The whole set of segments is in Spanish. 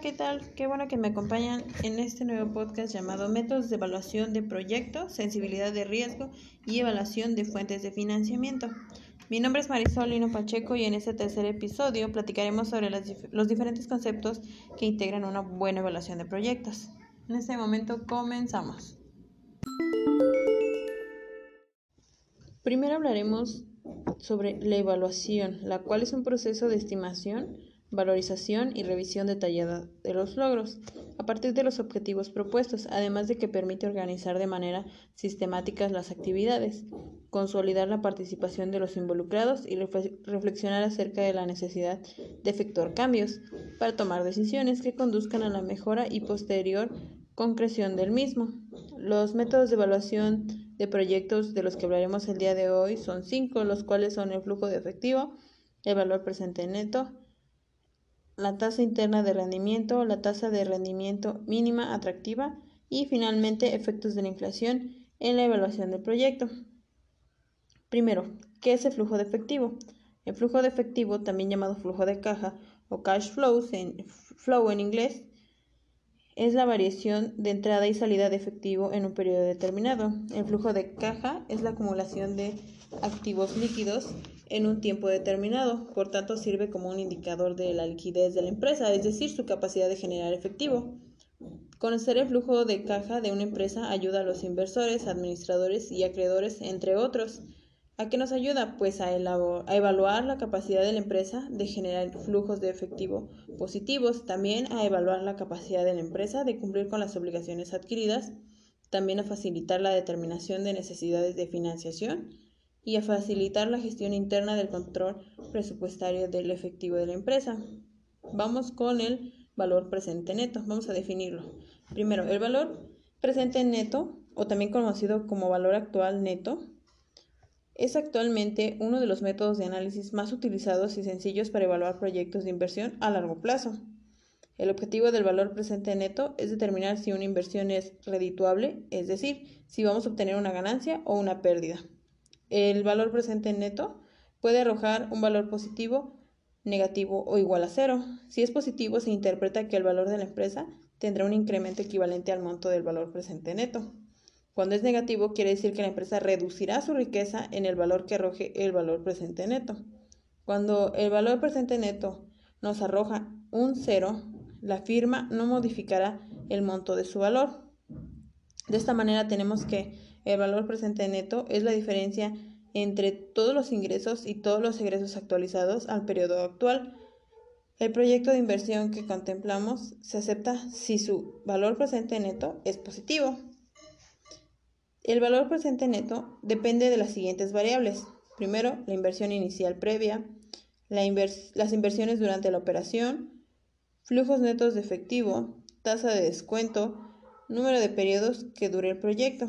¿qué tal? Qué bueno que me acompañan en este nuevo podcast llamado Métodos de Evaluación de Proyectos, Sensibilidad de Riesgo y Evaluación de Fuentes de Financiamiento. Mi nombre es Marisol Lino Pacheco y en este tercer episodio platicaremos sobre los diferentes conceptos que integran una buena evaluación de proyectos. En este momento comenzamos. Primero hablaremos sobre la evaluación, la cual es un proceso de estimación valorización y revisión detallada de los logros, a partir de los objetivos propuestos, además de que permite organizar de manera sistemática las actividades, consolidar la participación de los involucrados y reflexionar acerca de la necesidad de efectuar cambios para tomar decisiones que conduzcan a la mejora y posterior concreción del mismo. Los métodos de evaluación de proyectos de los que hablaremos el día de hoy son cinco, los cuales son el flujo de efectivo, el valor presente neto, la tasa interna de rendimiento, la tasa de rendimiento mínima atractiva y finalmente efectos de la inflación en la evaluación del proyecto. Primero, ¿qué es el flujo de efectivo? El flujo de efectivo, también llamado flujo de caja o cash flows en flow en inglés, es la variación de entrada y salida de efectivo en un periodo determinado. El flujo de caja es la acumulación de activos líquidos en un tiempo determinado, por tanto sirve como un indicador de la liquidez de la empresa, es decir, su capacidad de generar efectivo. Conocer el flujo de caja de una empresa ayuda a los inversores, administradores y acreedores, entre otros. ¿A qué nos ayuda? Pues a, a, evaluar la capacidad de la empresa de generar flujos de efectivo positivos, también a evaluar la capacidad de la empresa de cumplir con las obligaciones adquiridas, también a facilitar la determinación de necesidades de financiación y a facilitar la gestión interna del control presupuestario del efectivo de la empresa. Vamos con el valor presente neto. Vamos a definirlo. Primero, el valor presente neto, o también conocido como valor actual neto, es actualmente uno de los métodos de análisis más utilizados y sencillos para evaluar proyectos de inversión a largo plazo. El objetivo del valor presente neto es determinar si una inversión es redituable, es decir, si vamos a obtener una ganancia o una pérdida. El valor presente neto puede arrojar un valor positivo, negativo o igual a cero. Si es positivo, se interpreta que el valor de la empresa tendrá un incremento equivalente al monto del valor presente neto. Cuando es negativo, quiere decir que la empresa reducirá su riqueza en el valor que arroje el valor presente neto. Cuando el valor presente neto nos arroja un cero, la firma no modificará el monto de su valor. De esta manera tenemos que el valor presente neto es la diferencia entre todos los ingresos y todos los egresos actualizados al periodo actual. El proyecto de inversión que contemplamos se acepta si su valor presente neto es positivo. El valor presente neto depende de las siguientes variables. Primero, la inversión inicial previa, las inversiones durante la operación, flujos netos de efectivo, tasa de descuento, número de periodos que dure el proyecto.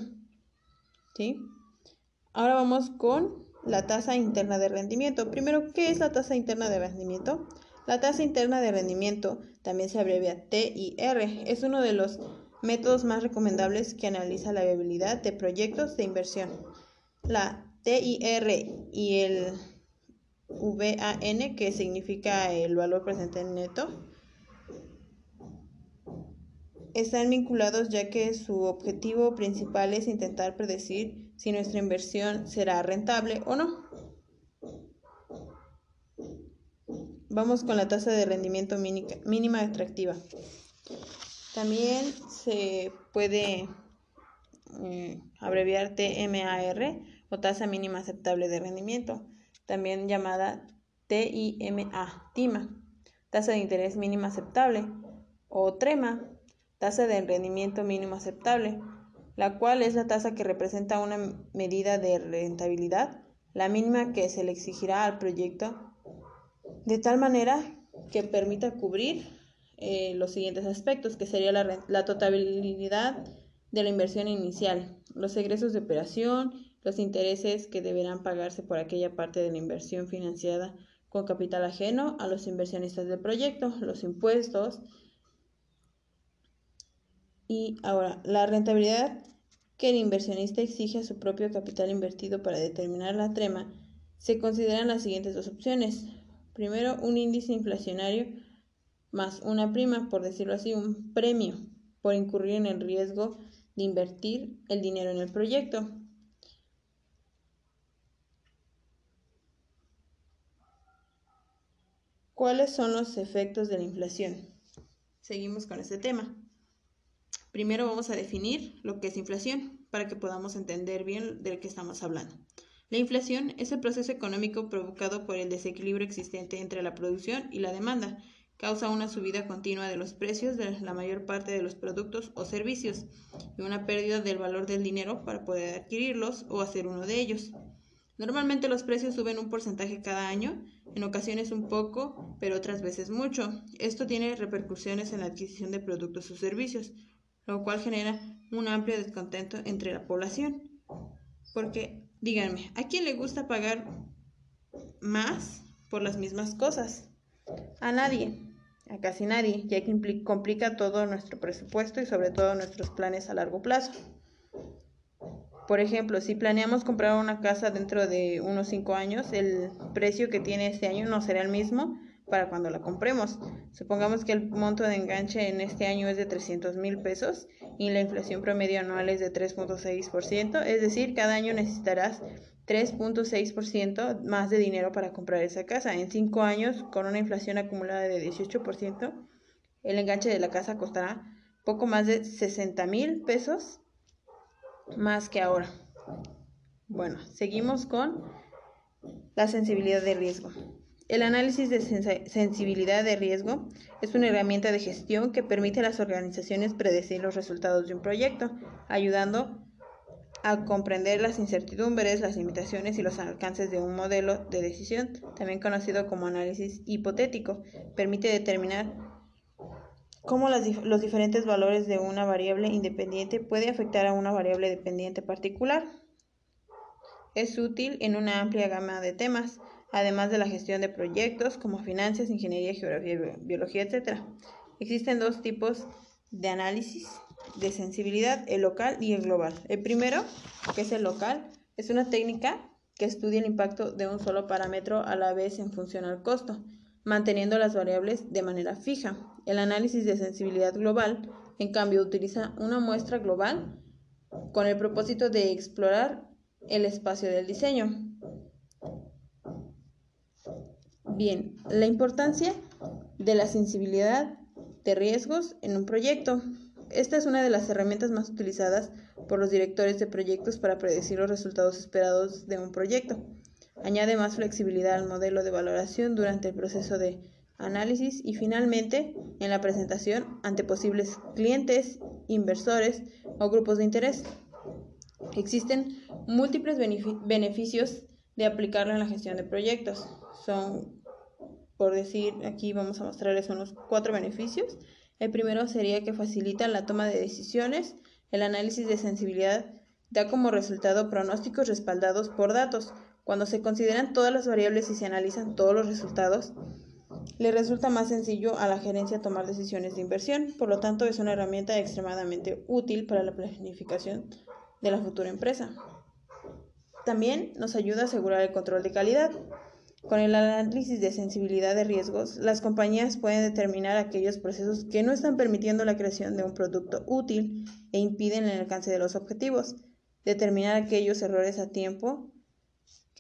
¿Sí? Ahora vamos con la tasa interna de rendimiento. Primero, ¿qué es la tasa interna de rendimiento? La tasa interna de rendimiento, también se abrevia TIR, es uno de los métodos más recomendables que analiza la viabilidad de proyectos de inversión. La TIR y el VAN, que significa el valor presente neto, están vinculados ya que su objetivo principal es intentar predecir si nuestra inversión será rentable o no. Vamos con la tasa de rendimiento mínima atractiva. También se puede eh, abreviar TMAR o tasa mínima aceptable de rendimiento, también llamada TIMA, TIMA, tasa de interés mínima aceptable o TREMA, tasa de rendimiento mínimo aceptable, la cual es la tasa que representa una medida de rentabilidad, la mínima que se le exigirá al proyecto, de tal manera que permita cubrir eh, los siguientes aspectos, que sería la, la totalidad de la inversión inicial, los egresos de operación, los intereses que deberán pagarse por aquella parte de la inversión financiada con capital ajeno a los inversionistas del proyecto, los impuestos, y ahora, la rentabilidad que el inversionista exige a su propio capital invertido para determinar la trema, se consideran las siguientes dos opciones. Primero, un índice inflacionario más una prima, por decirlo así, un premio por incurrir en el riesgo de invertir el dinero en el proyecto. ¿Cuáles son los efectos de la inflación? Seguimos con este tema. Primero vamos a definir lo que es inflación para que podamos entender bien de qué estamos hablando. La inflación es el proceso económico provocado por el desequilibrio existente entre la producción y la demanda. Causa una subida continua de los precios de la mayor parte de los productos o servicios y una pérdida del valor del dinero para poder adquirirlos o hacer uno de ellos. Normalmente los precios suben un porcentaje cada año, en ocasiones un poco, pero otras veces mucho. Esto tiene repercusiones en la adquisición de productos o servicios, lo cual genera un amplio descontento entre la población. Porque Díganme, ¿a quién le gusta pagar más por las mismas cosas? A nadie, a casi nadie, ya que complica todo nuestro presupuesto y sobre todo nuestros planes a largo plazo. Por ejemplo, si planeamos comprar una casa dentro de unos 5 años, el precio que tiene este año no será el mismo para cuando la compremos. Supongamos que el monto de enganche en este año es de 300 mil pesos y la inflación promedio anual es de 3.6%, es decir, cada año necesitarás 3.6% más de dinero para comprar esa casa. En 5 años, con una inflación acumulada de 18%, el enganche de la casa costará poco más de 60 mil pesos más que ahora. Bueno, seguimos con la sensibilidad de riesgo. El análisis de sensibilidad de riesgo es una herramienta de gestión que permite a las organizaciones predecir los resultados de un proyecto, ayudando a comprender las incertidumbres, las limitaciones y los alcances de un modelo de decisión, también conocido como análisis hipotético. Permite determinar cómo los diferentes valores de una variable independiente puede afectar a una variable dependiente particular. Es útil en una amplia gama de temas además de la gestión de proyectos como finanzas, ingeniería, geografía, biología, etc. Existen dos tipos de análisis de sensibilidad, el local y el global. El primero, que es el local, es una técnica que estudia el impacto de un solo parámetro a la vez en función al costo, manteniendo las variables de manera fija. El análisis de sensibilidad global, en cambio, utiliza una muestra global con el propósito de explorar el espacio del diseño, Bien, la importancia de la sensibilidad de riesgos en un proyecto. Esta es una de las herramientas más utilizadas por los directores de proyectos para predecir los resultados esperados de un proyecto. Añade más flexibilidad al modelo de valoración durante el proceso de análisis y finalmente en la presentación ante posibles clientes, inversores o grupos de interés. Existen múltiples beneficios de aplicarlo en la gestión de proyectos. Son por decir, aquí vamos a mostrarles unos cuatro beneficios. El primero sería que facilita la toma de decisiones. El análisis de sensibilidad da como resultado pronósticos respaldados por datos. Cuando se consideran todas las variables y se analizan todos los resultados, le resulta más sencillo a la gerencia tomar decisiones de inversión. Por lo tanto, es una herramienta extremadamente útil para la planificación de la futura empresa. También nos ayuda a asegurar el control de calidad. Con el análisis de sensibilidad de riesgos, las compañías pueden determinar aquellos procesos que no están permitiendo la creación de un producto útil e impiden el alcance de los objetivos. Determinar aquellos errores a tiempo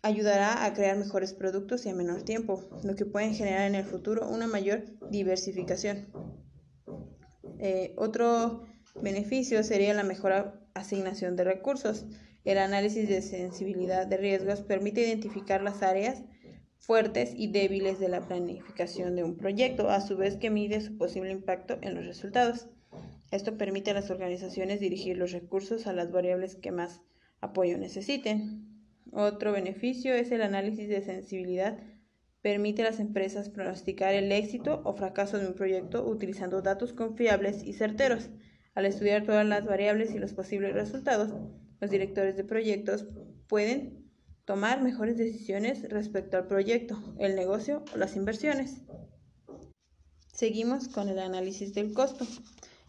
ayudará a crear mejores productos y a menor tiempo, lo que puede generar en el futuro una mayor diversificación. Eh, otro beneficio sería la mejor asignación de recursos. El análisis de sensibilidad de riesgos permite identificar las áreas fuertes y débiles de la planificación de un proyecto, a su vez que mide su posible impacto en los resultados. Esto permite a las organizaciones dirigir los recursos a las variables que más apoyo necesiten. Otro beneficio es el análisis de sensibilidad. Permite a las empresas pronosticar el éxito o fracaso de un proyecto utilizando datos confiables y certeros. Al estudiar todas las variables y los posibles resultados, los directores de proyectos pueden tomar mejores decisiones respecto al proyecto, el negocio o las inversiones. Seguimos con el análisis del costo.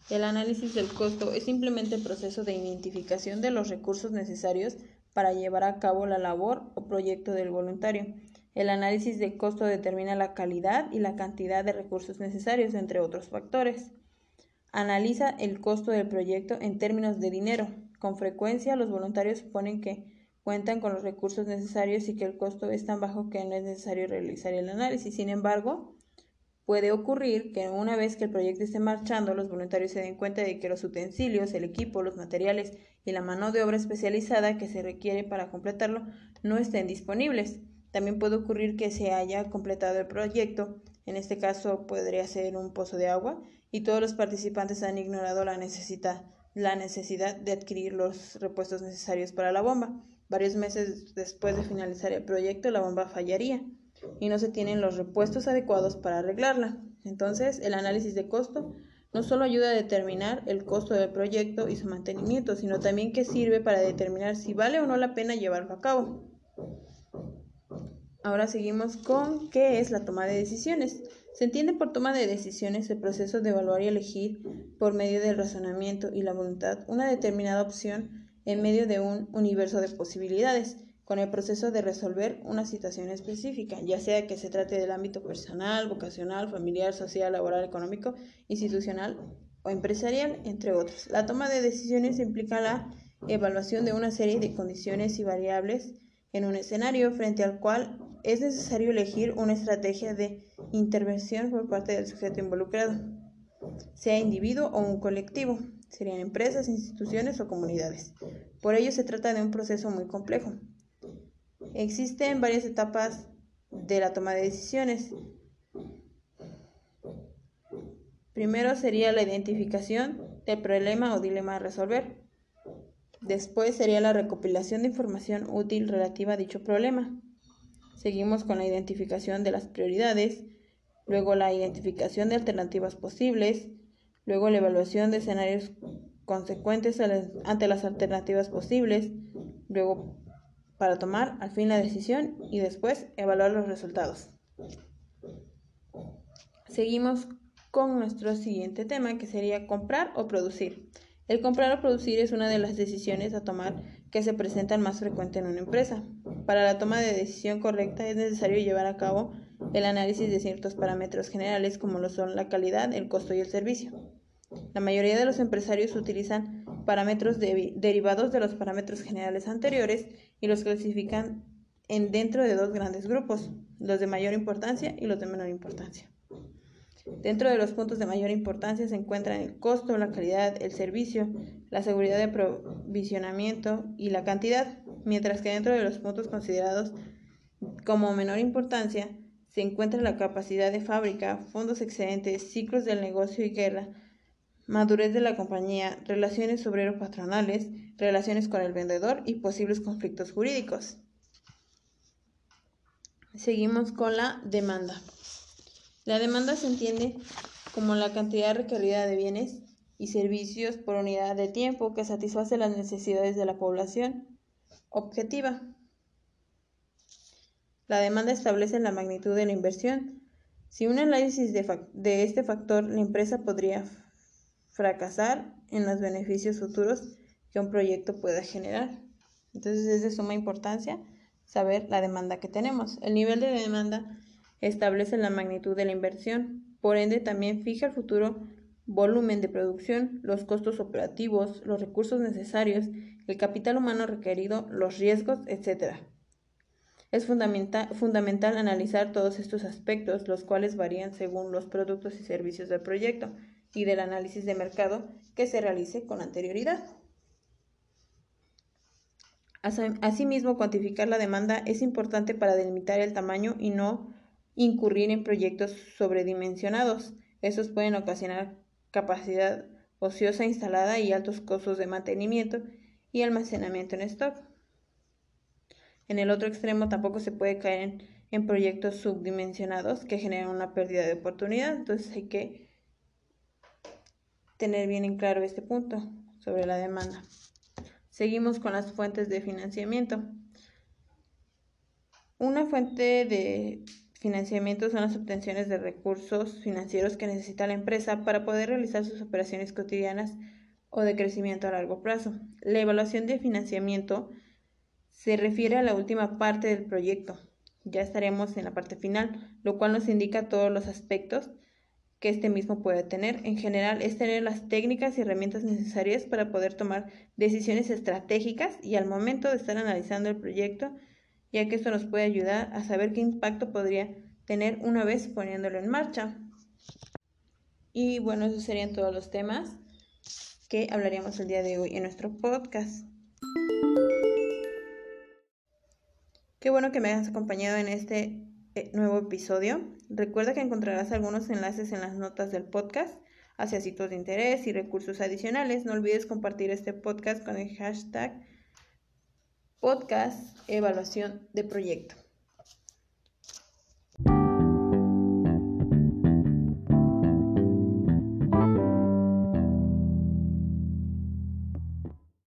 El análisis del costo es simplemente el proceso de identificación de los recursos necesarios para llevar a cabo la labor o proyecto del voluntario. El análisis de costo determina la calidad y la cantidad de recursos necesarios, entre otros factores. Analiza el costo del proyecto en términos de dinero. Con frecuencia los voluntarios suponen que cuentan con los recursos necesarios y que el costo es tan bajo que no es necesario realizar el análisis. Sin embargo, puede ocurrir que una vez que el proyecto esté marchando, los voluntarios se den cuenta de que los utensilios, el equipo, los materiales y la mano de obra especializada que se requiere para completarlo no estén disponibles. También puede ocurrir que se haya completado el proyecto, en este caso podría ser un pozo de agua, y todos los participantes han ignorado la necesidad, la necesidad de adquirir los repuestos necesarios para la bomba. Varios meses después de finalizar el proyecto, la bomba fallaría y no se tienen los repuestos adecuados para arreglarla. Entonces, el análisis de costo no solo ayuda a determinar el costo del proyecto y su mantenimiento, sino también que sirve para determinar si vale o no la pena llevarlo a cabo. Ahora seguimos con qué es la toma de decisiones. Se entiende por toma de decisiones el proceso de evaluar y elegir por medio del razonamiento y la voluntad una determinada opción en medio de un universo de posibilidades, con el proceso de resolver una situación específica, ya sea que se trate del ámbito personal, vocacional, familiar, social, laboral, económico, institucional o empresarial, entre otros. La toma de decisiones implica la evaluación de una serie de condiciones y variables en un escenario frente al cual es necesario elegir una estrategia de intervención por parte del sujeto involucrado, sea individuo o un colectivo, serían empresas, instituciones o comunidades. Por ello se trata de un proceso muy complejo. Existen varias etapas de la toma de decisiones. Primero sería la identificación del problema o dilema a resolver. Después sería la recopilación de información útil relativa a dicho problema. Seguimos con la identificación de las prioridades, luego la identificación de alternativas posibles, luego la evaluación de escenarios consecuentes ante las alternativas posibles, luego para tomar al fin la decisión y después evaluar los resultados. Seguimos con nuestro siguiente tema que sería comprar o producir. El comprar o producir es una de las decisiones a tomar que se presentan más frecuente en una empresa. Para la toma de decisión correcta es necesario llevar a cabo el análisis de ciertos parámetros generales como lo son la calidad, el costo y el servicio. La mayoría de los empresarios utilizan parámetros derivados de los parámetros generales anteriores y los clasifican en dentro de dos grandes grupos, los de mayor importancia y los de menor importancia. Dentro de los puntos de mayor importancia se encuentran el costo, la calidad, el servicio, la seguridad de aprovisionamiento y la cantidad, mientras que dentro de los puntos considerados como menor importancia se encuentra la capacidad de fábrica, fondos excedentes, ciclos del negocio y guerra, madurez de la compañía, relaciones obrero-patronales, relaciones con el vendedor y posibles conflictos jurídicos. Seguimos con la demanda. La demanda se entiende como la cantidad requerida de bienes y servicios por unidad de tiempo que satisface las necesidades de la población objetiva. La demanda establece la magnitud de la inversión. Si un análisis de, de este factor, la empresa podría fracasar en los beneficios futuros que un proyecto pueda generar. Entonces es de suma importancia saber la demanda que tenemos. El nivel de demanda establece la magnitud de la inversión, por ende también fija el futuro volumen de producción, los costos operativos, los recursos necesarios, el capital humano requerido, los riesgos, etc. Es fundamental, analizar todos estos aspectos, los cuales varían según los productos y servicios del proyecto y del análisis de mercado que se realice con anterioridad. Asimismo, cuantificar la demanda es importante para delimitar el tamaño y no incurrir en proyectos sobredimensionados. Estos pueden ocasionar capacidad ociosa instalada y altos costos de mantenimiento y almacenamiento en stock. En el otro extremo tampoco se puede caer en, proyectos subdimensionados que generan una pérdida de oportunidad. Entonces hay que tener bien en claro este punto sobre la demanda. Seguimos con las fuentes de financiamiento. Una fuente de financiamiento son las obtenciones de recursos financieros que necesita la empresa para poder realizar sus operaciones cotidianas o de crecimiento a largo plazo. La evaluación de financiamiento se refiere a la última parte del proyecto, Ya estaremos en la parte final, lo cual nos indica todos los aspectos que este mismo puede tener. En general, es tener las técnicas y herramientas necesarias para poder tomar decisiones estratégicas y al momento de estar analizando el proyecto, ya que esto nos puede ayudar a saber qué impacto podría tener una vez poniéndolo en marcha. Y bueno, esos serían todos los temas que hablaríamos el día de hoy en nuestro podcast. Qué bueno que me hayas acompañado en este nuevo episodio. Recuerda que encontrarás algunos enlaces en las notas del podcast hacia sitios de interés y recursos adicionales. No olvides compartir este podcast con el hashtag podcast evaluación de proyecto.